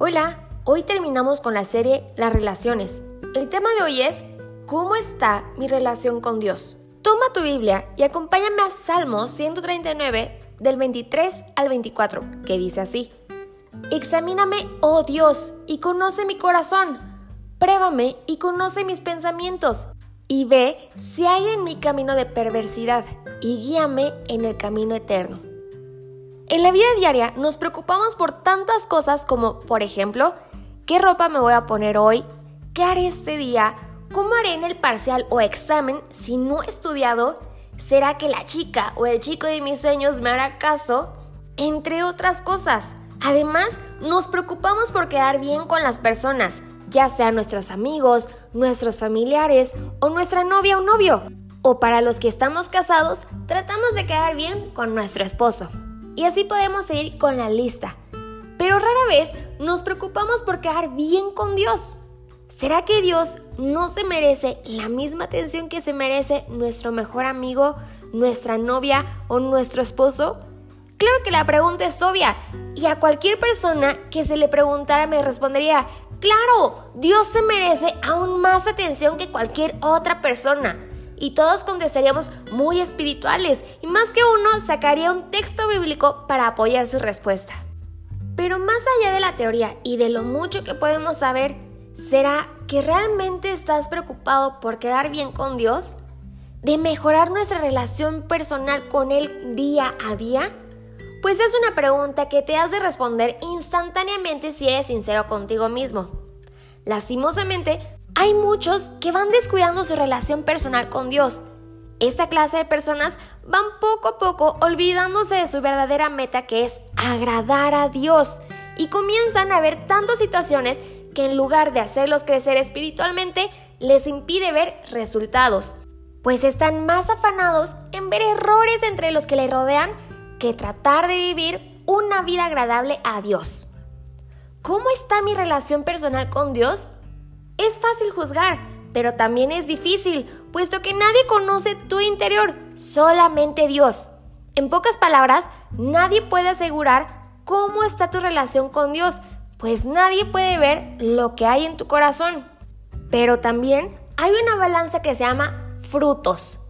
Hola, hoy terminamos con la serie Las relaciones. El tema de hoy es ¿Cómo está mi relación con Dios? Toma tu Biblia y acompáñame a Salmos 139 del 23 al 24, que dice así. Examíname, oh Dios, y conoce mi corazón. Pruébame y conoce mis pensamientos. Y ve si hay en mi camino de perversidad, y guíame en el camino eterno. En la vida diaria nos preocupamos por tantas cosas como, por ejemplo, ¿qué ropa me voy a poner hoy? ¿Qué haré este día? ¿Cómo haré en el parcial o examen si no he estudiado? ¿Será que la chica o el chico de mis sueños me hará caso? Entre otras cosas. Además, nos preocupamos por quedar bien con las personas, ya sean nuestros amigos, nuestros familiares o nuestra novia o novio. O para los que estamos casados, tratamos de quedar bien con nuestro esposo. Y así podemos seguir con la lista. Pero rara vez nos preocupamos por quedar bien con Dios. ¿Será que Dios no se merece la misma atención que se merece nuestro mejor amigo, nuestra novia o nuestro esposo? Claro que la pregunta es obvia y a cualquier persona que se le preguntara me respondería, claro, Dios se merece aún más atención que cualquier otra persona y todos contestaríamos muy espirituales y más que uno sacaría un texto bíblico para apoyar su respuesta. Pero más allá de la teoría y de lo mucho que podemos saber, ¿será que realmente estás preocupado por quedar bien con Dios? ¿De mejorar nuestra relación personal con Él día a día? Pues es una pregunta que te has de responder instantáneamente si eres sincero contigo mismo. Lastimosamente, hay muchos que van descuidando su relación personal con Dios. Esta clase de personas van poco a poco olvidándose de su verdadera meta que es agradar a Dios y comienzan a ver tantas situaciones que en lugar de hacerlos crecer espiritualmente, les impide ver resultados, pues están más afanados en ver errores entre los que le rodean que tratar de vivir una vida agradable a Dios. ¿Cómo está mi relación personal con Dios? Es fácil juzgar, pero también es difícil, puesto que nadie conoce tu interior, solamente Dios. En pocas palabras, nadie puede asegurar cómo está tu relación con Dios, pues nadie puede ver lo que hay en tu corazón. Pero también hay una balanza que se llama frutos.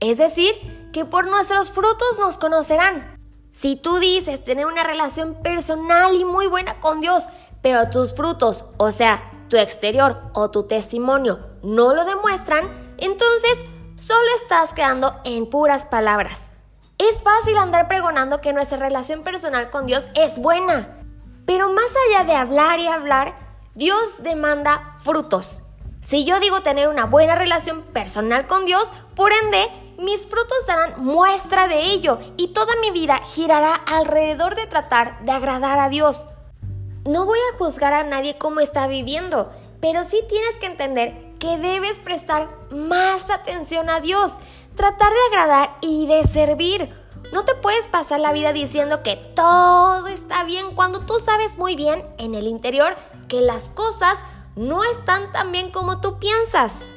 Es decir, que por nuestros frutos nos conocerán. Si tú dices tener una relación personal y muy buena con Dios, pero tus frutos, o sea, tu exterior o tu testimonio no lo demuestran, entonces solo estás quedando en puras palabras. Es fácil andar pregonando que nuestra relación personal con Dios es buena, pero más allá de hablar y hablar, Dios demanda frutos. Si yo digo tener una buena relación personal con Dios, por ende, mis frutos darán muestra de ello y toda mi vida girará alrededor de tratar de agradar a Dios. No voy a juzgar a nadie cómo está viviendo, pero sí tienes que entender que debes prestar más atención a Dios, tratar de agradar y de servir. No te puedes pasar la vida diciendo que todo está bien cuando tú sabes muy bien en el interior que las cosas no están tan bien como tú piensas.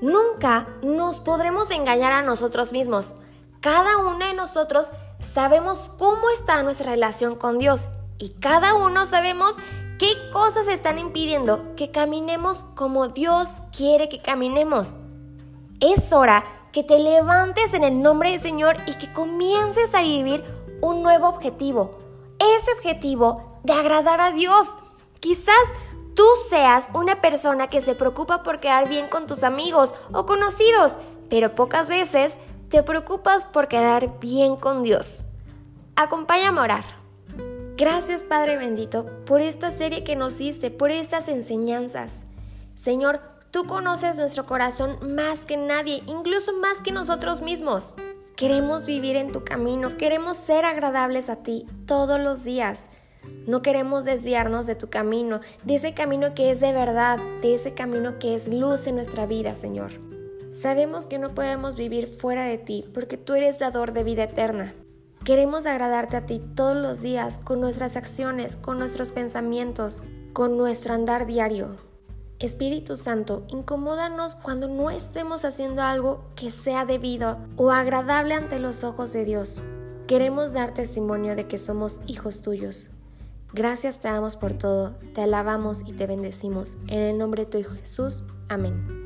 Nunca nos podremos engañar a nosotros mismos. Cada uno de nosotros sabemos cómo está nuestra relación con Dios y cada uno sabemos qué cosas están impidiendo que caminemos como Dios quiere que caminemos. Es hora que te levantes en el nombre del Señor y que comiences a vivir un nuevo objetivo. Ese objetivo de agradar a Dios. Quizás tú seas una persona que se preocupa por quedar bien con tus amigos o conocidos, pero pocas veces te preocupas por quedar bien con Dios. Acompáñame a orar. Gracias Padre bendito por esta serie que nos diste, por estas enseñanzas. Señor, tú conoces nuestro corazón más que nadie, incluso más que nosotros mismos. Queremos vivir en tu camino, queremos ser agradables a ti todos los días. No queremos desviarnos de tu camino, de ese camino que es de verdad, de ese camino que es luz en nuestra vida, Señor. Sabemos que no podemos vivir fuera de ti porque tú eres dador de vida eterna. Queremos agradarte a ti todos los días con nuestras acciones, con nuestros pensamientos, con nuestro andar diario. Espíritu Santo, incomódanos cuando no estemos haciendo algo que sea debido o agradable ante los ojos de Dios. Queremos dar testimonio de que somos hijos tuyos. Gracias te damos por todo, te alabamos y te bendecimos. En el nombre de tu Hijo Jesús. Amén.